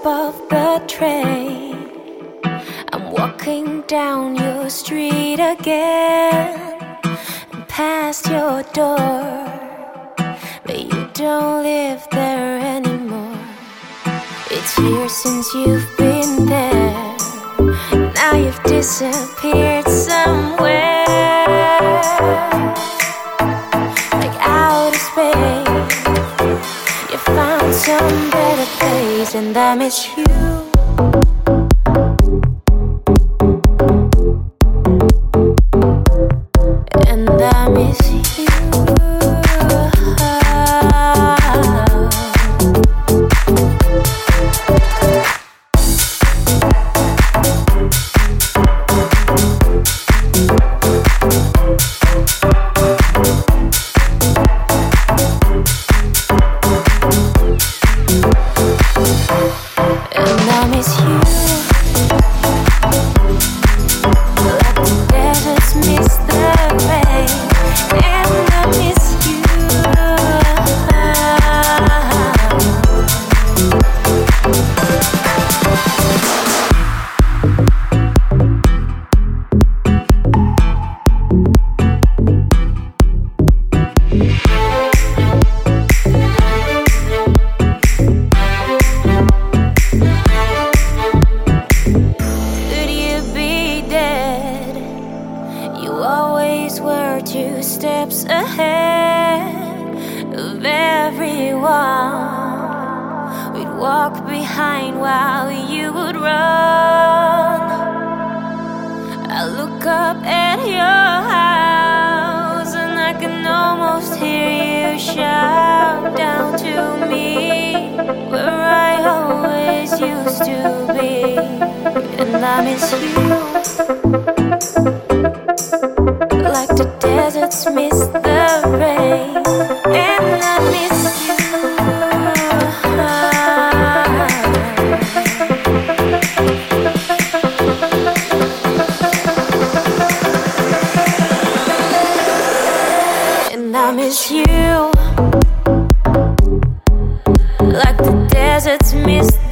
of off the train. I'm walking down your street again and past your door. But you don't live there anymore. It's years since you've been there. Now you've disappeared somewhere. Some better place, and I miss you. And I miss you. Steps ahead of everyone. We'd walk behind while you would run. I look up at your house and I can almost hear you shout down to me where I always used to be. And I miss you. as it's missed